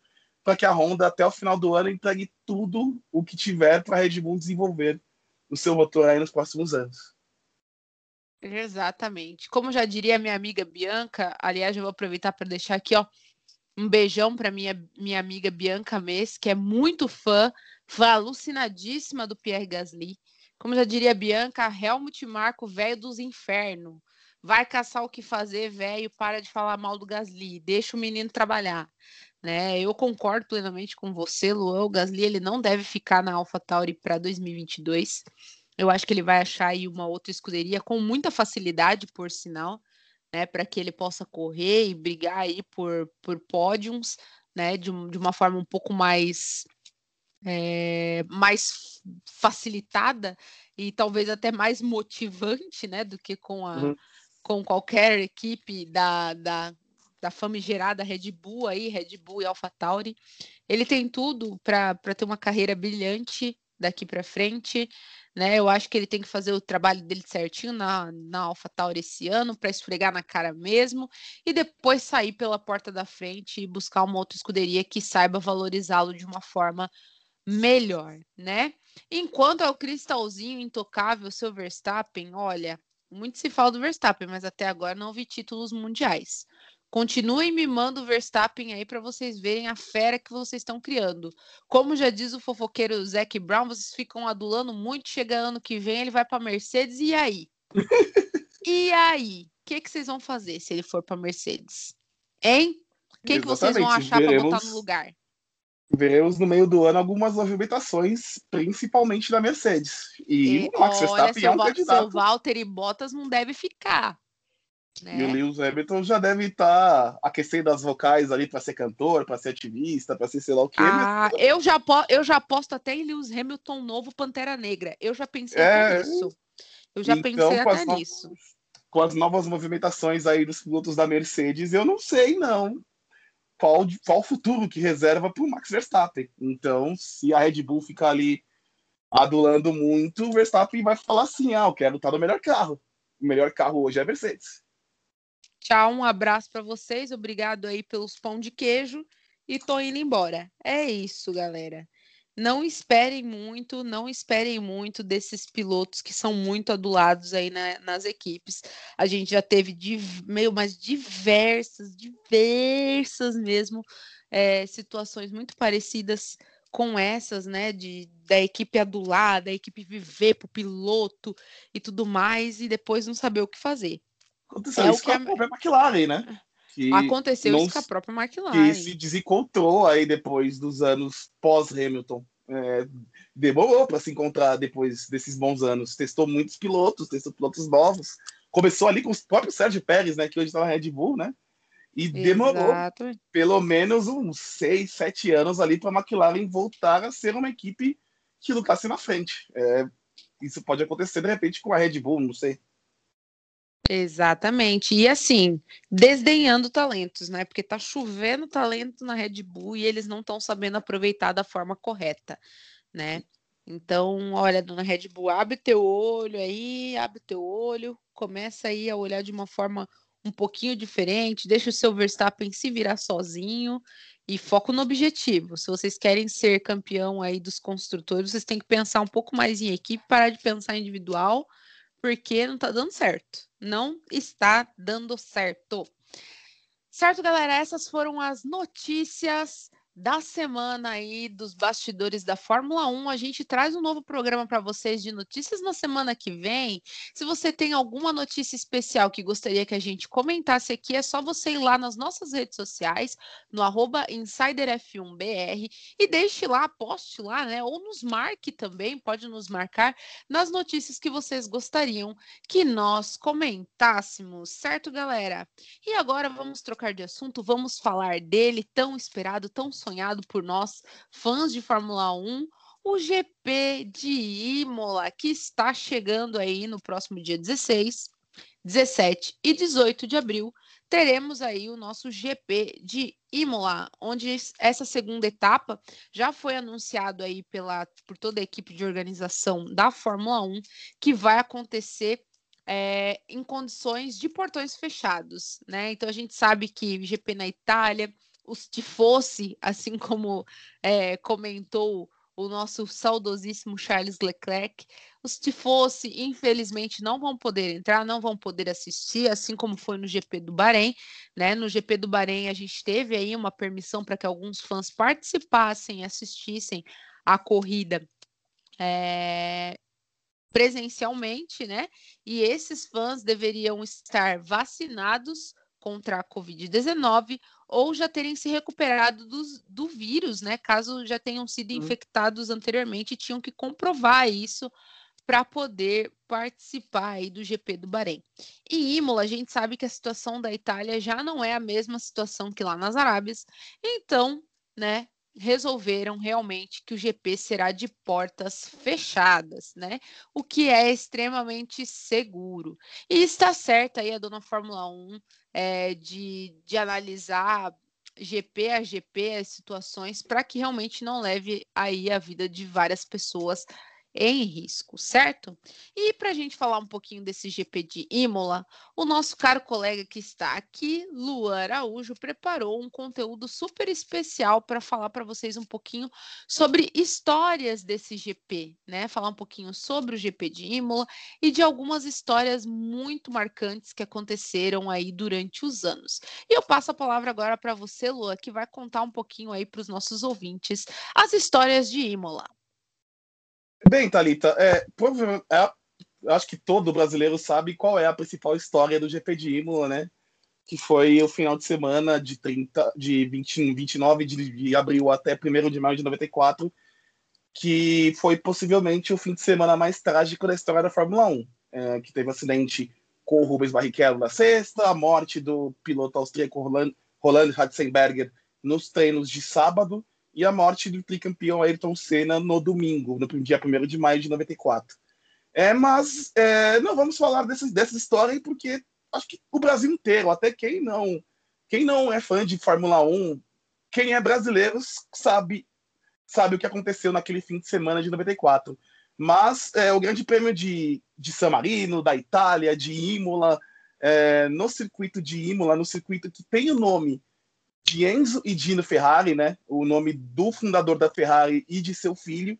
para que a Honda até o final do ano entregue tudo o que tiver para a Red Bull desenvolver o seu motor aí nos próximos anos. Exatamente. Como já diria minha amiga Bianca, aliás, eu vou aproveitar para deixar aqui, ó, um beijão para minha, minha amiga Bianca Mês, que é muito fã, fã alucinadíssima do Pierre Gasly. Como já diria Bianca, Helmut Marco, velho dos infernos. vai caçar o que fazer, velho, para de falar mal do Gasly, deixa o menino trabalhar. Né? Eu concordo plenamente com você, Luan. O Gasly ele não deve ficar na AlphaTauri para 2022. Eu acho que ele vai achar aí uma outra escuderia com muita facilidade, por sinal, né, para que ele possa correr e brigar aí por, por pódios, né, de, de uma forma um pouco mais é, mais facilitada e talvez até mais motivante, né, do que com a uhum. com qualquer equipe da, da, da famigerada Red Bull aí, Red Bull e AlphaTauri. Ele tem tudo para ter uma carreira brilhante daqui para frente né? Eu acho que ele tem que fazer o trabalho dele certinho na, na AlphaTauri esse ano para esfregar na cara mesmo e depois sair pela porta da frente e buscar uma outra escuderia que saiba valorizá-lo de uma forma melhor, né? Enquanto é o cristalzinho intocável, seu Verstappen, olha, muito se fala do Verstappen, mas até agora não vi títulos mundiais. Continuem mimando o Verstappen aí para vocês verem a fera que vocês estão criando. Como já diz o fofoqueiro Zac Brown, vocês ficam adulando muito. Chega ano que vem, ele vai para Mercedes. E aí? e aí? O que, que vocês vão fazer se ele for para Mercedes? Hein? O que, vocês vão achar para botar no lugar? Veremos no meio do ano algumas movimentações, principalmente da Mercedes. E, e o Max Verstappen é um candidato. Seu Valtteri Bottas não deve ficar. Né? E o Lewis Hamilton já deve estar tá aquecendo as vocais ali para ser cantor, para ser ativista, para ser sei lá o quê. Ah, mas... eu, já eu já aposto até em Lewis Hamilton novo Pantera Negra. Eu já pensei é... nisso. Eu já então, pensei até no... nisso. Com as novas movimentações aí dos pilotos da Mercedes, eu não sei não qual, qual futuro que reserva para o Max Verstappen. Então, se a Red Bull ficar ali adulando muito, o Verstappen vai falar assim: ah, eu quero estar no melhor carro. O melhor carro hoje é a Mercedes. Tchau, um abraço para vocês. Obrigado aí pelos pão de queijo e tô indo embora. É isso, galera. Não esperem muito, não esperem muito desses pilotos que são muito adulados aí na, nas equipes. A gente já teve meio mais diversas, diversas mesmo é, situações muito parecidas com essas, né, de da equipe adular, da equipe viver pro piloto e tudo mais, e depois não saber o que fazer. Aconteceu é isso com a própria McLaren, né? Que Aconteceu não, isso com a própria McLaren. Que se desencontrou aí depois dos anos pós-Hamilton. É, demorou para se encontrar depois desses bons anos. Testou muitos pilotos, testou pilotos novos. Começou ali com o próprio Sérgio Pérez, né? Que hoje está na Red Bull, né? E demorou Exato. pelo menos uns seis, sete anos ali para a McLaren voltar a ser uma equipe que lutasse na frente. É, isso pode acontecer de repente com a Red Bull, não sei. Exatamente. E assim, desdenhando talentos, né? Porque tá chovendo talento na Red Bull e eles não estão sabendo aproveitar da forma correta, né? Então, olha, dona Red Bull, abre teu olho aí, abre teu olho, começa aí a olhar de uma forma um pouquinho diferente, deixa o seu Verstappen se virar sozinho e foco no objetivo. Se vocês querem ser campeão aí dos construtores, vocês têm que pensar um pouco mais em equipe, parar de pensar individual porque não tá dando certo. Não está dando certo. Certo, galera? Essas foram as notícias da semana aí dos bastidores da Fórmula 1. A gente traz um novo programa para vocês de notícias na semana que vem. Se você tem alguma notícia especial que gostaria que a gente comentasse aqui, é só você ir lá nas nossas redes sociais, no InsiderF1BR, e deixe lá, poste lá, né? Ou nos marque também, pode nos marcar nas notícias que vocês gostariam que nós comentássemos, certo, galera? E agora vamos trocar de assunto, vamos falar dele, tão esperado, tão sonhado sonhado por nós, fãs de Fórmula 1, o GP de Imola, que está chegando aí no próximo dia 16, 17 e 18 de abril. Teremos aí o nosso GP de Imola, onde essa segunda etapa já foi anunciado aí pela, por toda a equipe de organização da Fórmula 1, que vai acontecer é, em condições de portões fechados, né? Então a gente sabe que GP na Itália, os tifosse, assim como é, comentou o nosso saudosíssimo Charles Leclerc, os tifosse, infelizmente, não vão poder entrar, não vão poder assistir, assim como foi no GP do Bahrein, né? No GP do Bahrein a gente teve aí uma permissão para que alguns fãs participassem, assistissem a corrida é, presencialmente, né? E esses fãs deveriam estar vacinados contra a Covid-19 ou já terem se recuperado do, do vírus, né? Caso já tenham sido infectados anteriormente, tinham que comprovar isso para poder participar aí do GP do Bahrein. Em Imola, a gente sabe que a situação da Itália já não é a mesma situação que lá nas Arábias, então, né, resolveram realmente que o GP será de portas fechadas, né? O que é extremamente seguro. E está certa aí a dona Fórmula 1 é, de, de analisar GP a GP as situações para que realmente não leve aí a vida de várias pessoas em risco, certo? E para a gente falar um pouquinho desse GP de Imola, o nosso caro colega que está aqui, Luan Araújo, preparou um conteúdo super especial para falar para vocês um pouquinho sobre histórias desse GP, né? Falar um pouquinho sobre o GP de Imola e de algumas histórias muito marcantes que aconteceram aí durante os anos. E eu passo a palavra agora para você, Luan, que vai contar um pouquinho aí para os nossos ouvintes as histórias de Imola. Bem, Thalita, é, é, acho que todo brasileiro sabe qual é a principal história do GP de Imola, né? Que foi o final de semana de 30, de 20, 29 de, abril até 1 de maio de 94, que foi possivelmente o fim de semana mais trágico da história da Fórmula 1, é, que teve acidente com o Rubens Barrichello na sexta, a morte do piloto austríaco Roland, Roland Ratzenberger nos treinos de sábado, e a morte do tricampeão Ayrton Senna no domingo, no dia 1 de maio de 94. É, mas é, não vamos falar dessa, dessa história porque acho que o Brasil inteiro, até quem não, quem não é fã de Fórmula 1, quem é brasileiro sabe sabe o que aconteceu naquele fim de semana de 94. Mas é, o Grande Prêmio de, de San Marino, da Itália, de Imola, é, no circuito de Imola, no circuito que tem o nome Enzo e Dino Ferrari, né? O nome do fundador da Ferrari e de seu filho.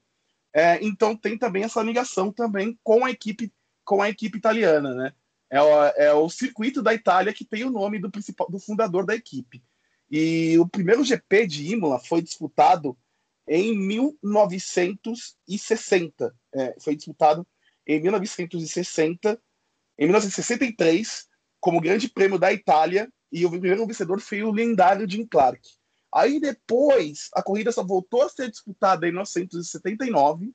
É, então tem também essa ligação também com a equipe com a equipe italiana, né? É o, é o circuito da Itália que tem o nome do principal do fundador da equipe. E o primeiro GP de Imola foi disputado em 1960. É, foi disputado em 1960, em 1963, como Grande Prêmio da Itália e o primeiro vencedor foi o lendário Jim Clark. Aí depois, a corrida só voltou a ser disputada em 1979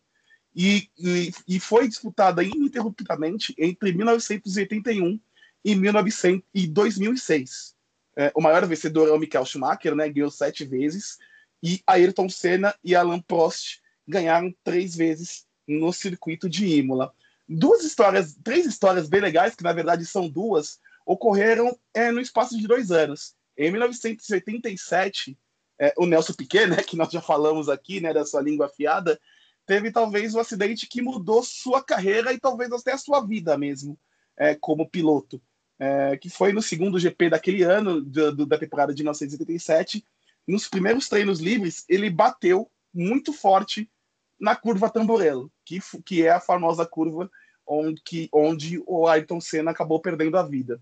e, e, e foi disputada ininterruptamente entre 1981 e, 1900, e 2006. É, o maior vencedor é o Michael Schumacher, né, ganhou sete vezes, e Ayrton Senna e Alain Prost ganharam três vezes no circuito de Imola. Duas histórias, três histórias bem legais, que na verdade são duas, ocorreram é, no espaço de dois anos. Em 1987, é, o Nelson Piquet, né, que nós já falamos aqui, né, da sua língua afiada, teve talvez um acidente que mudou sua carreira e talvez até a sua vida mesmo, é, como piloto. É, que foi no segundo GP daquele ano, do, do, da temporada de 1987. Nos primeiros treinos livres, ele bateu muito forte na curva Tamborello, que, que é a famosa curva onde, onde o Ayrton Senna acabou perdendo a vida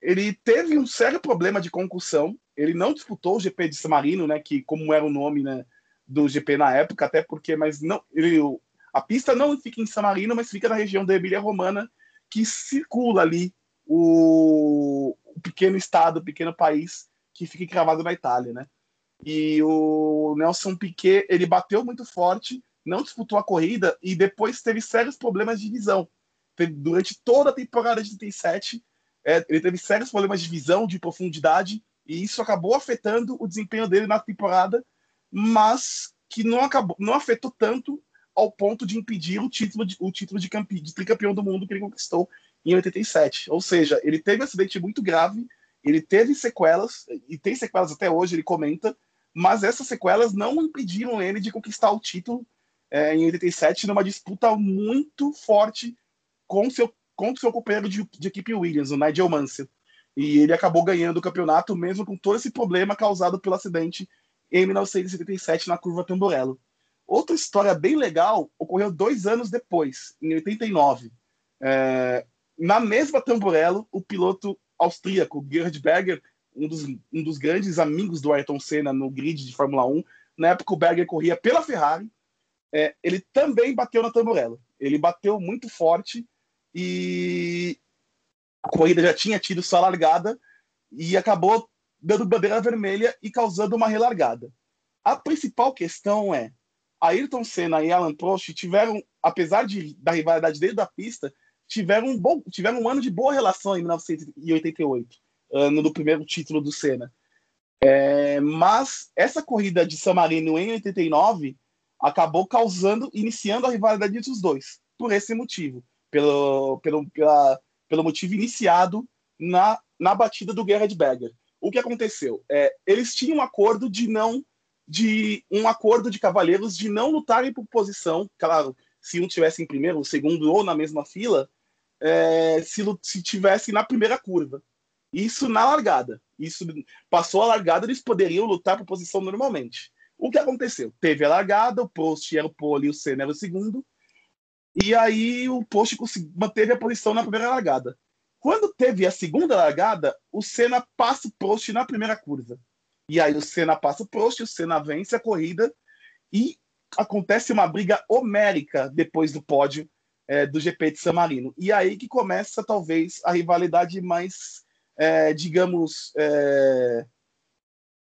ele teve um sério problema de concussão. Ele não disputou o GP de San Marino, né, que como era o nome né, do GP na época, até porque, mas não, ele, a pista não fica em San Marino, mas fica na região da Emília Romana, que circula ali o, o pequeno estado, o pequeno país que fica encravado na Itália, né? E o Nelson Piquet, ele bateu muito forte, não disputou a corrida e depois teve sérios problemas de visão. Durante toda a temporada de 37, é, ele teve sérios problemas de visão, de profundidade, e isso acabou afetando o desempenho dele na temporada, mas que não, acabou, não afetou tanto ao ponto de impedir o título de, o título de, campe, de tricampeão do mundo que ele conquistou em 87. Ou seja, ele teve um acidente muito grave, ele teve sequelas, e tem sequelas até hoje, ele comenta, mas essas sequelas não impediram ele de conquistar o título é, em 87 numa disputa muito forte com seu contra o seu companheiro de, de equipe Williams, o Nigel Mansell. E ele acabou ganhando o campeonato, mesmo com todo esse problema causado pelo acidente em 1977 na curva Tamborello. Outra história bem legal ocorreu dois anos depois, em 89. É, na mesma Tamborello, o piloto austríaco Gerhard Berger, um dos, um dos grandes amigos do Ayrton Senna no grid de Fórmula 1, na época o Berger corria pela Ferrari, é, ele também bateu na Tamborello. Ele bateu muito forte e a corrida já tinha tido sua largada e acabou dando bandeira vermelha e causando uma relargada. A principal questão é, Ayrton Senna e Alan Prost tiveram, apesar de, da rivalidade dentro da pista, tiveram um, bom, tiveram um ano de boa relação em 1988, ano do primeiro título do Senna. É, mas essa corrida de San Marino em 89 acabou causando, iniciando a rivalidade entre os dois, por esse motivo, pelo, pelo, pela, pelo motivo iniciado na, na batida do Gerhard Berger. O que aconteceu? É, eles tinham um acordo de não de um acordo de cavaleiros de não lutarem por posição, claro, se um tivesse em primeiro, segundo ou na mesma fila, é, se, se tivesse na primeira curva. Isso na largada. Isso passou a largada, eles poderiam lutar por posição normalmente. O que aconteceu? Teve a largada, o Prost era o pole e o Senna era o segundo. E aí o Prost manteve a posição na primeira largada. Quando teve a segunda largada, o Senna passa o Prost na primeira curva. E aí o Senna passa o Prost, o Senna vence a corrida e acontece uma briga homérica depois do pódio é, do GP de San Marino. E aí que começa talvez a rivalidade mais, é, digamos, é,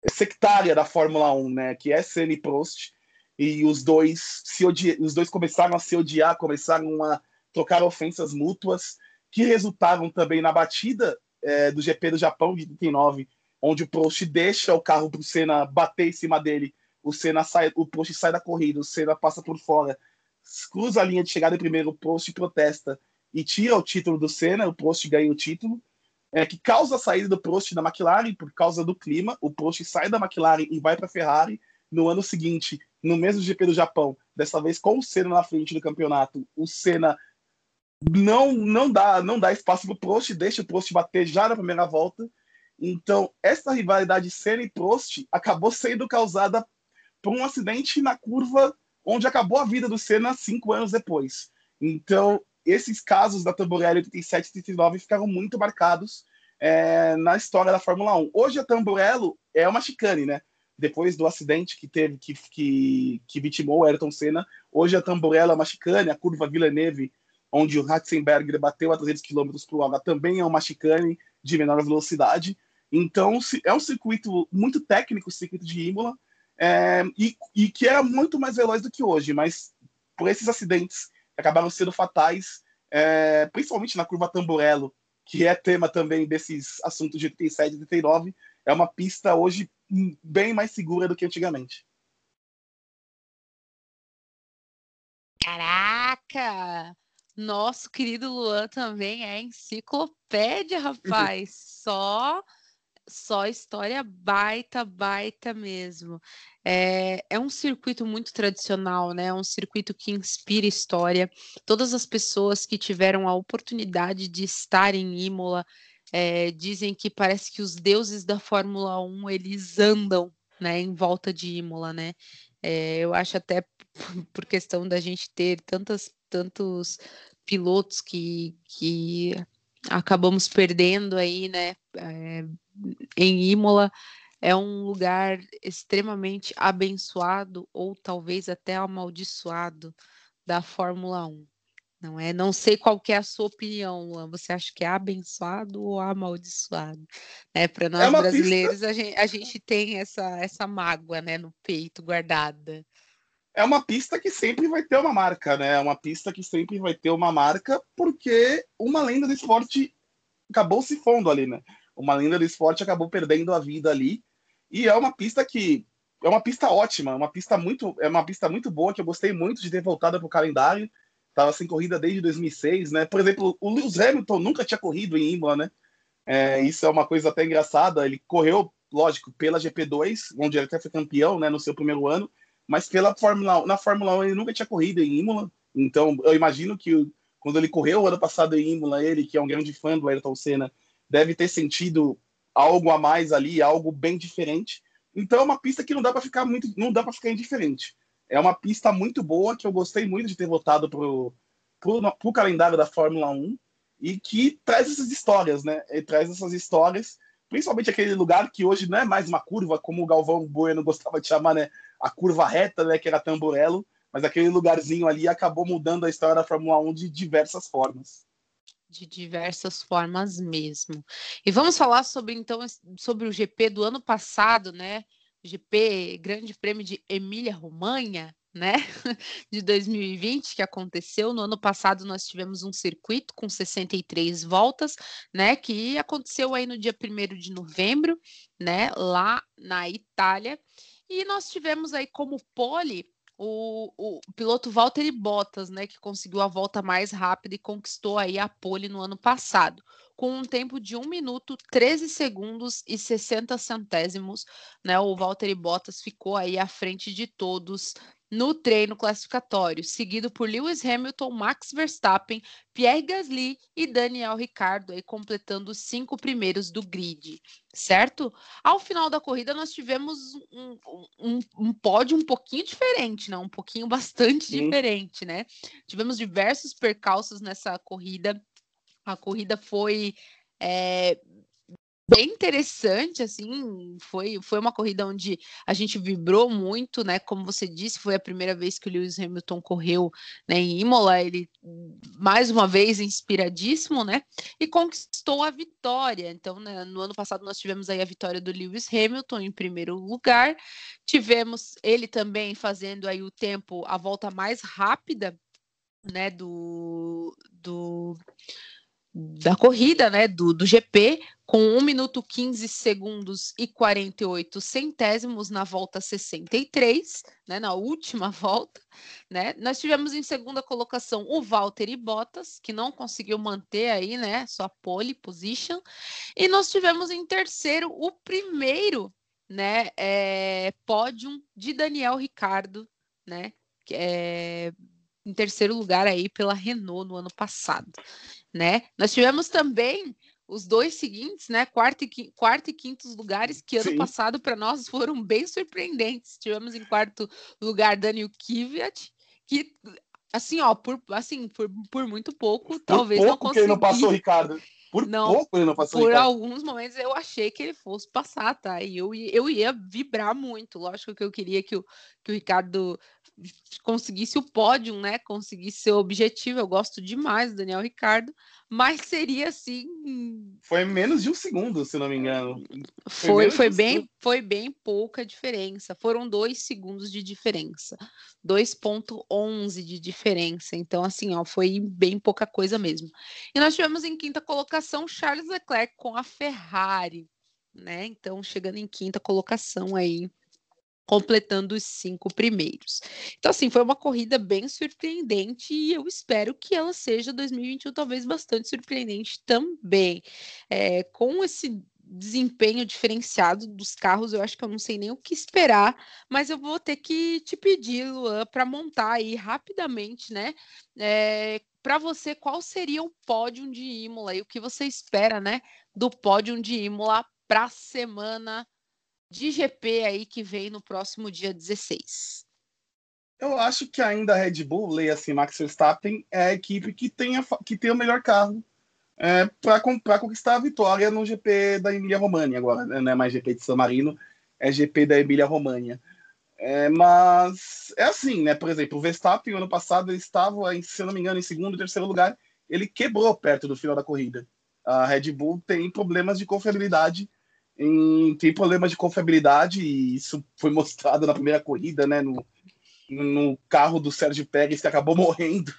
sectária da Fórmula 1, né? Que é Senna e Prost. E os dois se os dois começaram a se odiar, começaram a trocar ofensas mútuas, que resultaram também na batida é, do GP do Japão de 39 onde o Prost deixa o carro para o Senna bater em cima dele, o Senna sai, o Prost sai da corrida, o Senna passa por fora, cruza a linha de chegada primeiro, o Prost protesta e tira o título do Senna, o Prost ganha o título, é, que causa a saída do Prost da McLaren por causa do clima, o Prost sai da McLaren e vai para a Ferrari, no ano seguinte, no mesmo GP do Japão, dessa vez com o Senna na frente do campeonato, o Senna não não dá não dá espaço para o Prost, deixa o Prost bater já na primeira volta, então, essa rivalidade Senna e Prost acabou sendo causada por um acidente na curva onde acabou a vida do Senna cinco anos depois. Então, esses casos da Tamburello 87 e 39 ficaram muito marcados é, na história da Fórmula 1. Hoje a Tamburello é uma chicane, né? Depois do acidente que teve, que, que, que vitimou o Ayrton Senna, hoje a Tamburello é uma chicane, a curva Villeneuve, onde o Ratzenberger bateu a 300 km por hora, também é uma chicane de menor velocidade. Então, é um circuito muito técnico, o circuito de Imola, é, e, e, que era muito mais veloz do que hoje, mas por esses acidentes que acabaram sendo fatais, é, principalmente na curva Tamborello, que é tema também desses assuntos de 87 e 89, é uma pista hoje bem mais segura do que antigamente. Caraca! Nosso querido Luan também é enciclopédia, rapaz. Só só história baita, baita mesmo. É, é um circuito muito tradicional, né? É um circuito que inspira história. Todas as pessoas que tiveram a oportunidade de estar em Imola é, dizem que parece que os deuses da Fórmula 1 eles andam né, em volta de Imola, né? É, eu acho até por questão da gente ter tantas, tantos pilotos que, que acabamos perdendo aí, né? É, em Imola é um lugar extremamente abençoado ou talvez até amaldiçoado da Fórmula 1. Não é? Não sei qual é a sua opinião, Luan. Você acha que é abençoado ou amaldiçoado? É, Para nós é brasileiros, a, gente, a gente tem essa, essa mágoa né, no peito guardada. É uma pista que sempre vai ter uma marca, né? É uma pista que sempre vai ter uma marca, porque uma lenda do esporte acabou se fundo ali, né? uma lenda do esporte acabou perdendo a vida ali. E é uma pista que é uma pista ótima, uma pista muito é uma pista muito boa que eu gostei muito de ter voltado para o calendário. Tava sem corrida desde 2006, né? Por exemplo, o Lewis Hamilton nunca tinha corrido em Imola, né? É, isso é uma coisa até engraçada. Ele correu, lógico, pela GP2, onde ele até foi campeão, né, no seu primeiro ano, mas pela Fórmula na Fórmula 1 ele nunca tinha corrido em Imola. Então, eu imagino que quando ele correu o ano passado em Imola, ele que é um grande fã do Ayrton Senna, deve ter sentido algo a mais ali, algo bem diferente. Então é uma pista que não dá para ficar muito, não dá para ficar indiferente. É uma pista muito boa que eu gostei muito de ter votado pro pro, pro calendário da Fórmula 1 e que traz essas histórias, né? Traz essas histórias, principalmente aquele lugar que hoje não é mais uma curva, como o Galvão Bueno gostava de chamar, né? A curva reta, né? Que era Tamburello, mas aquele lugarzinho ali acabou mudando a história da Fórmula 1 de diversas formas. De diversas formas mesmo. E vamos falar sobre então sobre o GP do ano passado, né? GP Grande Prêmio de Emília Romanha, né, de 2020 que aconteceu. No ano passado nós tivemos um circuito com 63 voltas, né, que aconteceu aí no dia 1 de novembro, né, lá na Itália. E nós tivemos aí como pole o, o, piloto Valtteri Bottas, né, que conseguiu a volta mais rápida e conquistou aí a pole no ano passado, com um tempo de 1 minuto, 13 segundos e 60 centésimos, né, o Valtteri Bottas ficou aí à frente de todos no treino classificatório, seguido por Lewis Hamilton, Max Verstappen, Pierre Gasly e Daniel Ricciardo, aí completando os cinco primeiros do grid, certo? Ao final da corrida, nós tivemos um, um, um pódio um pouquinho diferente, né? Um pouquinho bastante Sim. diferente, né? Tivemos diversos percalços nessa corrida. A corrida foi é, bem interessante, assim, foi, foi uma corrida onde a gente vibrou muito, né? Como você disse, foi a primeira vez que o Lewis Hamilton correu né, em Imola, ele mais uma vez inspiradíssimo, né? E conquistou a vitória. Então, né, no ano passado nós tivemos aí a vitória do Lewis Hamilton em primeiro lugar, tivemos ele também fazendo aí o tempo, a volta mais rápida, né, do, do da corrida, né, do, do GP, com 1 minuto 15 segundos e 48 centésimos na volta 63, né, na última volta, né? Nós tivemos em segunda colocação o Valtteri Bottas, que não conseguiu manter aí, né, sua pole position, e nós tivemos em terceiro o primeiro, né, é, pódio de Daniel Ricardo, né, é em terceiro lugar aí pela Renault no ano passado né? Nós tivemos também os dois seguintes, né? Quarto e, quarto e quintos lugares, que ano Sim. passado para nós foram bem surpreendentes. Tivemos em quarto lugar Daniel Kvyat, que assim, ó, por assim, por, por muito pouco, por talvez pouco não conseguisse. não passou Ricardo. Por não, pouco ele não passou Por Ricardo. alguns momentos eu achei que ele fosse passar, tá? E eu, eu ia vibrar muito. Lógico que eu queria que o, que o Ricardo conseguisse o pódio, né? Conseguisse seu objetivo. Eu gosto demais do Daniel Ricardo, mas seria assim. Foi menos de um segundo, se não me engano. Foi, foi, foi bem, foi bem pouca diferença. Foram dois segundos de diferença, 2,11 de diferença. Então, assim, ó, foi bem pouca coisa mesmo. E nós tivemos em quinta colocação Charles Leclerc com a Ferrari, né? Então, chegando em quinta colocação aí completando os cinco primeiros. Então, assim, foi uma corrida bem surpreendente e eu espero que ela seja 2021 talvez bastante surpreendente também. É, com esse desempenho diferenciado dos carros, eu acho que eu não sei nem o que esperar, mas eu vou ter que te pedir, Luan, para montar aí rapidamente, né? É, para você, qual seria o pódio de Imola e o que você espera, né, do pódio de Imola para a semana de GP aí que vem no próximo dia 16? Eu acho que ainda a Red Bull, leia assim, Max Verstappen, é a equipe que tem, a, que tem o melhor carro é, para conquistar a vitória no GP da Emília-România agora, né? não é mais GP de San Marino, é GP da Emília-România. É, mas é assim, né? Por exemplo, o Verstappen, ano passado, ele estava, se eu não me engano, em segundo, terceiro lugar, ele quebrou perto do final da corrida. A Red Bull tem problemas de confiabilidade em, tem problemas de confiabilidade e isso foi mostrado na primeira corrida, né? No, no carro do Sérgio Pérez que acabou morrendo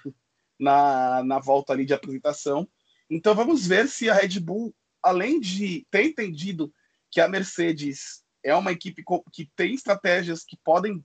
na, na volta ali de apresentação. Então vamos ver se a Red Bull, além de ter entendido que a Mercedes é uma equipe que tem estratégias que podem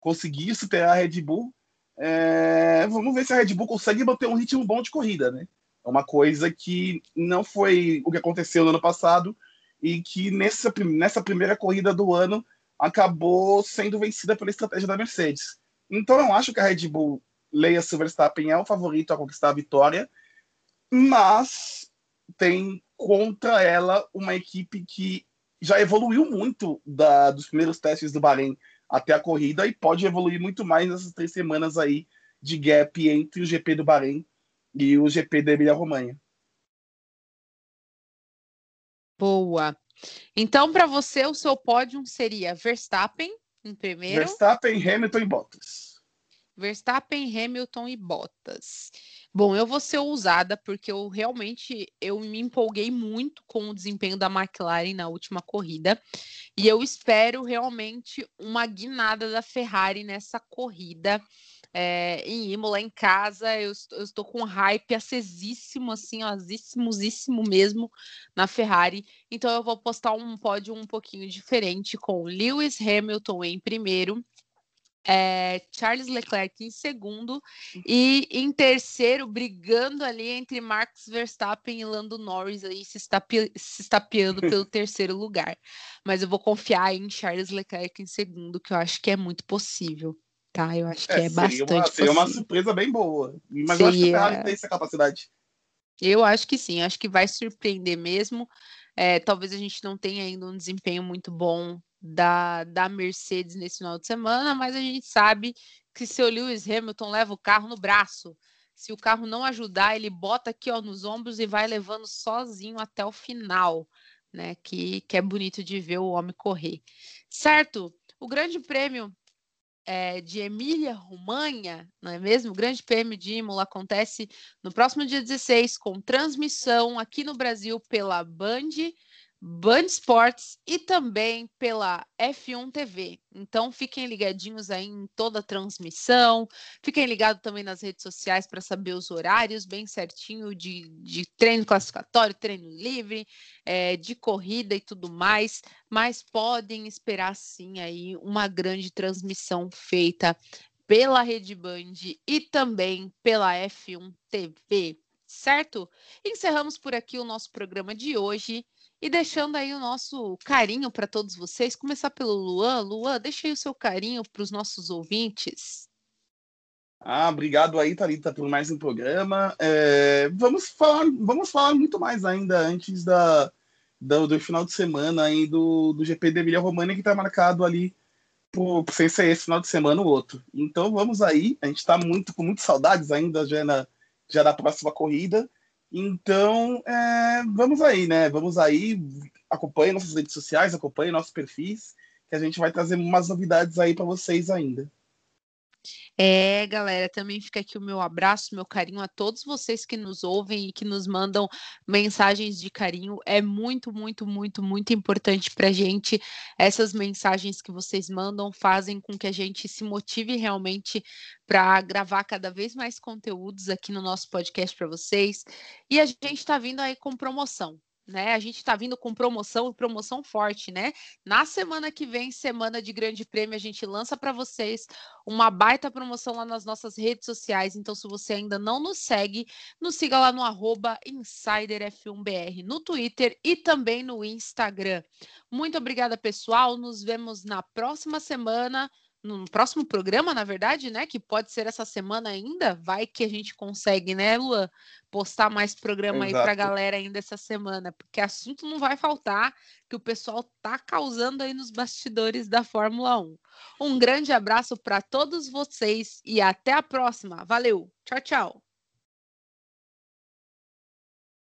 conseguir superar a Red Bull, é, vamos ver se a Red Bull consegue manter um ritmo bom de corrida, né? É uma coisa que não foi o que aconteceu no ano passado, e que nessa, nessa primeira corrida do ano acabou sendo vencida pela estratégia da Mercedes. Então eu acho que a Red Bull, leia Silverstappen, é o favorito a conquistar a vitória, mas tem contra ela uma equipe que já evoluiu muito da, dos primeiros testes do Bahrein até a corrida e pode evoluir muito mais nessas três semanas aí de gap entre o GP do Bahrein e o GP da Emília-Romanha. Boa. Então, para você, o seu pódio seria Verstappen em primeiro. Verstappen, Hamilton e Bottas. Verstappen, Hamilton e Bottas. Bom, eu vou ser ousada porque eu realmente eu me empolguei muito com o desempenho da McLaren na última corrida e eu espero realmente uma guinada da Ferrari nessa corrida é, em Imola em casa. Eu, eu, estou com um hype acesíssimo, assim, azissimosíssimo mesmo na Ferrari. Então eu vou postar um pódio um pouquinho diferente com Lewis Hamilton em primeiro é, Charles Leclerc em segundo e em terceiro, brigando ali entre Max Verstappen e Lando Norris aí se, estape, se estapeando pelo terceiro lugar. Mas eu vou confiar em Charles Leclerc em segundo, que eu acho que é muito possível. Tá, eu acho que é, é bastante uma, Seria uma surpresa bem boa. Mas seria... eu acho que a Ferrari tem essa capacidade. Eu acho que sim, acho que vai surpreender mesmo. É, talvez a gente não tenha ainda um desempenho muito bom da, da Mercedes nesse final de semana, mas a gente sabe que se o Lewis Hamilton leva o carro no braço, se o carro não ajudar, ele bota aqui ó, nos ombros e vai levando sozinho até o final, né? Que, que é bonito de ver o homem correr. Certo? O Grande Prêmio é, de Emília-Romanha, não é mesmo? O Grande Prêmio de Imola acontece no próximo dia 16, com transmissão aqui no Brasil pela Band Band Sports e também pela F1 TV. Então fiquem ligadinhos aí em toda a transmissão, fiquem ligados também nas redes sociais para saber os horários bem certinho de, de treino classificatório, treino livre, é, de corrida e tudo mais, mas podem esperar sim aí uma grande transmissão feita pela Rede Band e também pela F1 TV, certo? Encerramos por aqui o nosso programa de hoje. E deixando aí o nosso carinho para todos vocês, começar pelo Luan. Luan, deixa aí o seu carinho para os nossos ouvintes. Ah, obrigado aí, Thalita, por mais um programa. É, vamos, falar, vamos falar muito mais ainda antes da, do, do final de semana aí do, do GP de Emília Romana, que está marcado ali por, ser esse final de semana o outro. Então vamos aí, a gente está muito, com muitas saudades ainda já, na, já da próxima corrida. Então, é, vamos aí, né? Vamos aí, acompanhe nossas redes sociais, acompanhe nossos perfis, que a gente vai trazer umas novidades aí para vocês ainda. É, galera, também fica aqui o meu abraço, meu carinho a todos vocês que nos ouvem e que nos mandam mensagens de carinho. É muito, muito, muito, muito importante para gente. Essas mensagens que vocês mandam fazem com que a gente se motive realmente para gravar cada vez mais conteúdos aqui no nosso podcast para vocês. E a gente está vindo aí com promoção né? A gente está vindo com promoção, promoção forte, né? Na semana que vem, semana de Grande Prêmio, a gente lança para vocês uma baita promoção lá nas nossas redes sociais. Então, se você ainda não nos segue, nos siga lá no arroba InsiderF1BR no Twitter e também no Instagram. Muito obrigada, pessoal. Nos vemos na próxima semana no próximo programa, na verdade, né? Que pode ser essa semana ainda. Vai que a gente consegue, né, Lua? Postar mais programa Exato. aí pra galera ainda essa semana, porque assunto não vai faltar, que o pessoal tá causando aí nos bastidores da Fórmula 1. Um grande abraço para todos vocês e até a próxima. Valeu! Tchau, tchau!